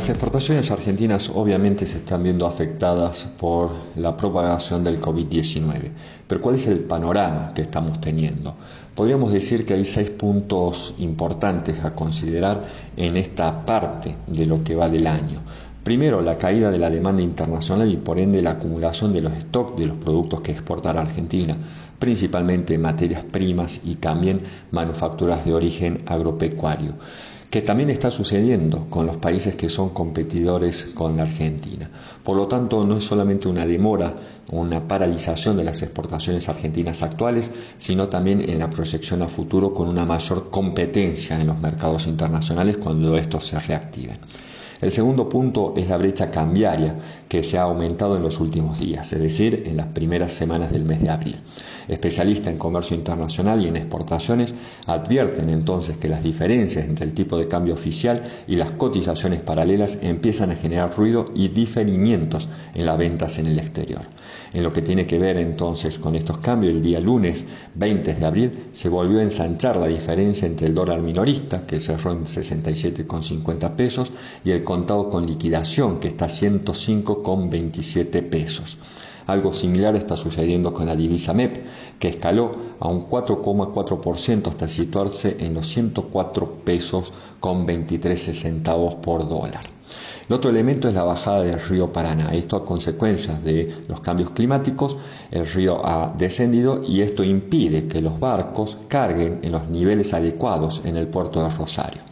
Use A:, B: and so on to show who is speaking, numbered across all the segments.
A: Las exportaciones argentinas obviamente se están viendo afectadas por la propagación del COVID-19, pero ¿cuál es el panorama que estamos teniendo? Podríamos decir que hay seis puntos importantes a considerar en esta parte de lo que va del año. Primero, la caída de la demanda internacional y por ende la acumulación de los stocks de los productos que exportará Argentina, principalmente materias primas y también manufacturas de origen agropecuario que también está sucediendo con los países que son competidores con la Argentina. Por lo tanto, no es solamente una demora, una paralización de las exportaciones argentinas actuales, sino también en la proyección a futuro con una mayor competencia en los mercados internacionales cuando estos se reactiven. El segundo punto es la brecha cambiaria que se ha aumentado en los últimos días, es decir, en las primeras semanas del mes de abril. Especialistas en comercio internacional y en exportaciones advierten entonces que las diferencias entre el tipo de cambio oficial y las cotizaciones paralelas empiezan a generar ruido y diferimientos en las ventas en el exterior. En lo que tiene que ver entonces con estos cambios, el día lunes 20 de abril se volvió a ensanchar la diferencia entre el dólar minorista, que cerró en 67,50 pesos, y el contado con liquidación, que está a 105,27 pesos. Algo similar está sucediendo con la divisa MEP, que escaló a un 4,4% hasta situarse en los 104 pesos con 23 centavos por dólar. El otro elemento es la bajada del río Paraná. Esto a consecuencia de los cambios climáticos, el río ha descendido y esto impide que los barcos carguen en los niveles adecuados en el puerto de Rosario.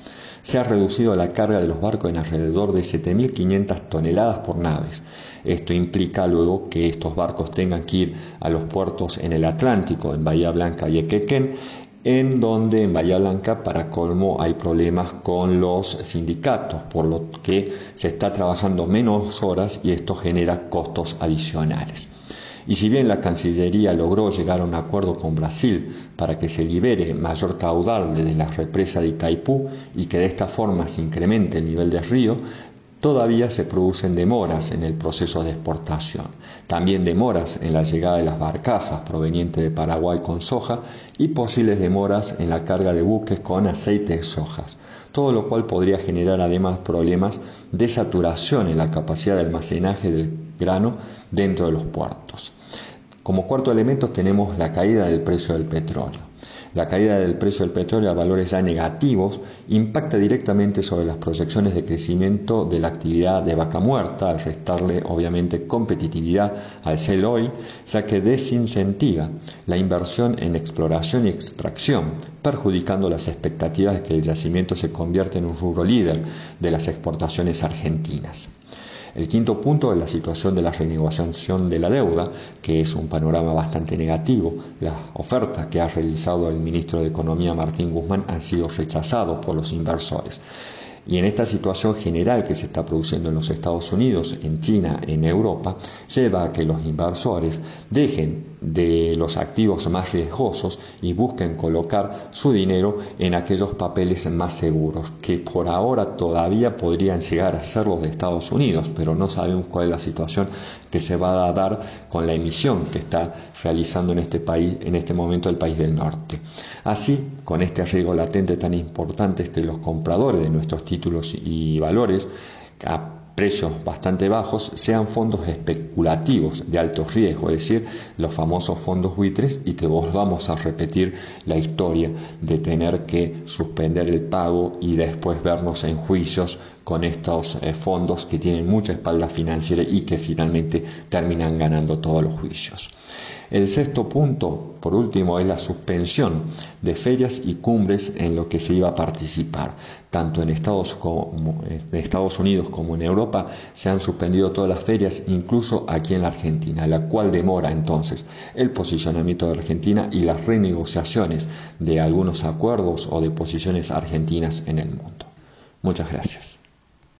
A: Se ha reducido la carga de los barcos en alrededor de 7.500 toneladas por naves. Esto implica luego que estos barcos tengan que ir a los puertos en el Atlántico, en Bahía Blanca y Equequén, en donde en Bahía Blanca, para colmo, hay problemas con los sindicatos, por lo que se está trabajando menos horas y esto genera costos adicionales. Y si bien la Cancillería logró llegar a un acuerdo con Brasil para que se libere mayor caudal desde la represa de Itaipú y que de esta forma se incremente el nivel del río, todavía se producen demoras en el proceso de exportación. También demoras en la llegada de las barcazas provenientes de Paraguay con soja y posibles demoras en la carga de buques con aceite de sojas. Todo lo cual podría generar además problemas de saturación en la capacidad de almacenaje del grano dentro de los puertos. Como cuarto elemento tenemos la caída del precio del petróleo. La caída del precio del petróleo a valores ya negativos impacta directamente sobre las proyecciones de crecimiento de la actividad de vaca muerta, al restarle obviamente competitividad al shale oil, ya que desincentiva la inversión en exploración y extracción, perjudicando las expectativas de que el yacimiento se convierta en un rubro líder de las exportaciones argentinas. El quinto punto es la situación de la renegociación de la deuda, que es un panorama bastante negativo. Las ofertas que ha realizado el ministro de Economía Martín Guzmán han sido rechazados por los inversores. Y en esta situación general que se está produciendo en los Estados Unidos, en China, en Europa, lleva a que los inversores dejen de los activos más riesgosos y busquen colocar su dinero en aquellos papeles más seguros, que por ahora todavía podrían llegar a ser los de Estados Unidos, pero no sabemos cuál es la situación que se va a dar con la emisión que está realizando en este país, en este momento el país del norte. Así, con este riesgo latente tan importante que los compradores de nuestros títulos y valores precios bastante bajos sean fondos especulativos de alto riesgo, es decir, los famosos fondos buitres y que volvamos a repetir la historia de tener que suspender el pago y después vernos en juicios con estos eh, fondos que tienen mucha espalda financiera y que finalmente terminan ganando todos los juicios. El sexto punto, por último, es la suspensión de ferias y cumbres en lo que se iba a participar. Tanto en Estados, como, en Estados Unidos como en Europa se han suspendido todas las ferias, incluso aquí en la Argentina, la cual demora entonces el posicionamiento de Argentina y las renegociaciones de algunos acuerdos o de posiciones argentinas en el mundo. Muchas gracias.